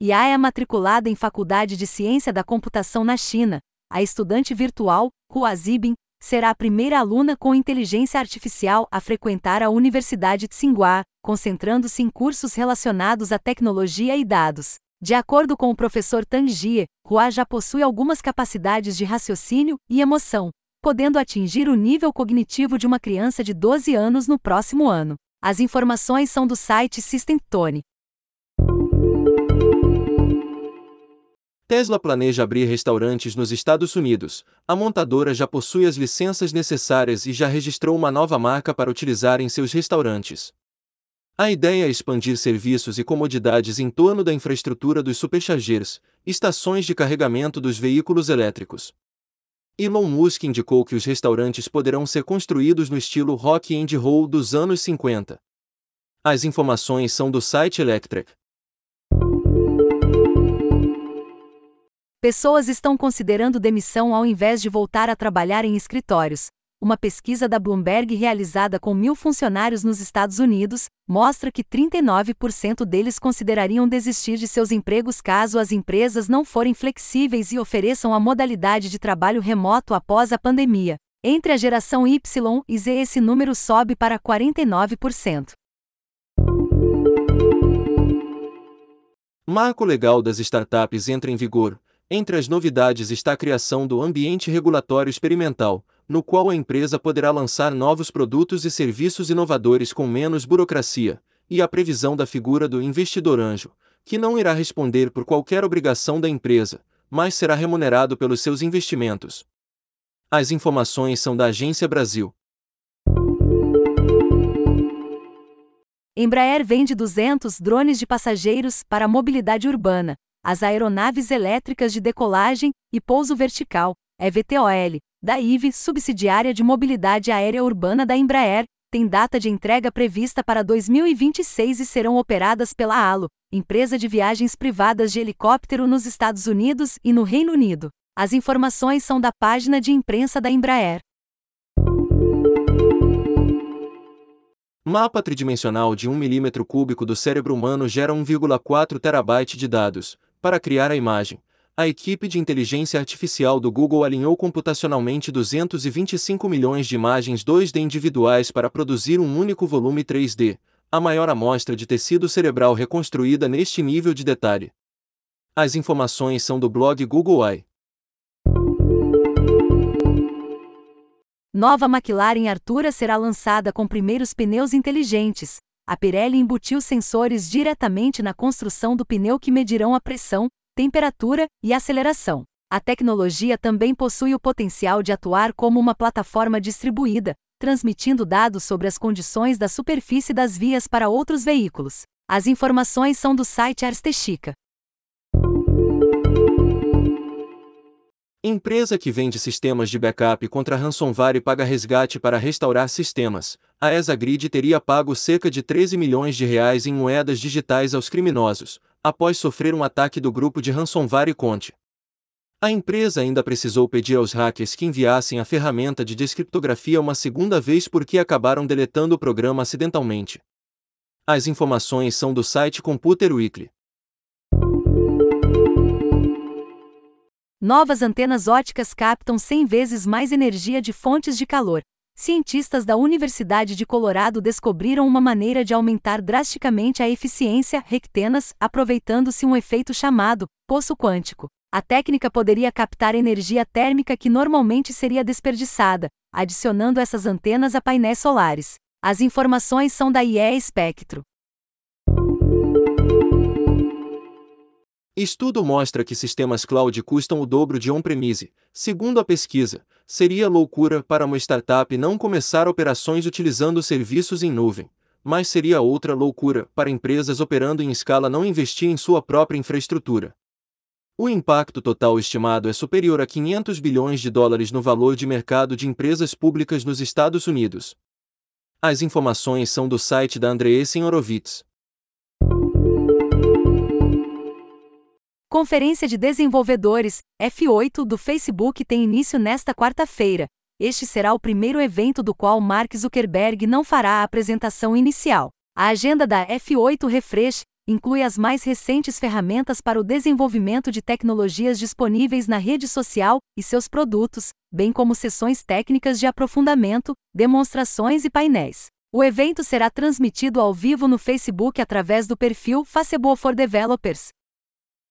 IA é matriculada em Faculdade de Ciência da Computação na China. A estudante virtual, Hua Zibin, será a primeira aluna com inteligência artificial a frequentar a Universidade Tsinghua, concentrando-se em cursos relacionados à tecnologia e dados. De acordo com o professor Tang Jie, Hua já possui algumas capacidades de raciocínio e emoção, podendo atingir o nível cognitivo de uma criança de 12 anos no próximo ano. As informações são do site Systemtone. Tesla planeja abrir restaurantes nos Estados Unidos. A montadora já possui as licenças necessárias e já registrou uma nova marca para utilizar em seus restaurantes. A ideia é expandir serviços e comodidades em torno da infraestrutura dos superchargers, estações de carregamento dos veículos elétricos. Elon Musk indicou que os restaurantes poderão ser construídos no estilo rock and roll dos anos 50. As informações são do site Electrek. Pessoas estão considerando demissão ao invés de voltar a trabalhar em escritórios, uma pesquisa da Bloomberg realizada com mil funcionários nos Estados Unidos mostra que 39% deles considerariam desistir de seus empregos caso as empresas não forem flexíveis e ofereçam a modalidade de trabalho remoto após a pandemia. Entre a geração Y e Z, esse número sobe para 49%. Marco legal das startups entra em vigor. Entre as novidades está a criação do Ambiente Regulatório Experimental, no qual a empresa poderá lançar novos produtos e serviços inovadores com menos burocracia, e a previsão da figura do investidor anjo, que não irá responder por qualquer obrigação da empresa, mas será remunerado pelos seus investimentos. As informações são da Agência Brasil. Embraer vende 200 drones de passageiros para a mobilidade urbana, as aeronaves elétricas de decolagem e pouso vertical, EVTOL, da IVE, subsidiária de mobilidade aérea urbana da Embraer, tem data de entrega prevista para 2026 e serão operadas pela ALO, empresa de viagens privadas de helicóptero nos Estados Unidos e no Reino Unido. As informações são da página de imprensa da Embraer. Mapa tridimensional de 1 milímetro cúbico do cérebro humano gera 1,4 terabyte de dados. Para criar a imagem, a equipe de inteligência artificial do Google alinhou computacionalmente 225 milhões de imagens 2D individuais para produzir um único volume 3D, a maior amostra de tecido cerebral reconstruída neste nível de detalhe. As informações são do blog Google Eye. Nova McLaren Artura será lançada com primeiros pneus inteligentes. A Pirelli embutiu sensores diretamente na construção do pneu que medirão a pressão, temperatura e aceleração. A tecnologia também possui o potencial de atuar como uma plataforma distribuída, transmitindo dados sobre as condições da superfície das vias para outros veículos. As informações são do site Arstechica. Empresa que vende sistemas de backup contra ransomware paga resgate para restaurar sistemas. A ESAGRID teria pago cerca de 13 milhões de reais em moedas digitais aos criminosos, após sofrer um ataque do grupo de ransomware Conte. A empresa ainda precisou pedir aos hackers que enviassem a ferramenta de descriptografia uma segunda vez porque acabaram deletando o programa acidentalmente. As informações são do site Computer Weekly. Novas antenas óticas captam 100 vezes mais energia de fontes de calor, cientistas da Universidade de Colorado descobriram uma maneira de aumentar drasticamente a eficiência rectenas, aproveitando-se um efeito chamado poço quântico. A técnica poderia captar energia térmica que normalmente seria desperdiçada, adicionando essas antenas a painéis solares. As informações são da IE Spectro. Estudo mostra que sistemas cloud custam o dobro de on-premise. Segundo a pesquisa, seria loucura para uma startup não começar operações utilizando serviços em nuvem, mas seria outra loucura para empresas operando em escala não investir em sua própria infraestrutura. O impacto total estimado é superior a 500 bilhões de dólares no valor de mercado de empresas públicas nos Estados Unidos. As informações são do site da Andreessen Horowitz. Conferência de Desenvolvedores, F8, do Facebook tem início nesta quarta-feira. Este será o primeiro evento do qual Mark Zuckerberg não fará a apresentação inicial. A agenda da F8 Refresh inclui as mais recentes ferramentas para o desenvolvimento de tecnologias disponíveis na rede social e seus produtos, bem como sessões técnicas de aprofundamento, demonstrações e painéis. O evento será transmitido ao vivo no Facebook através do perfil Facebook for Developers.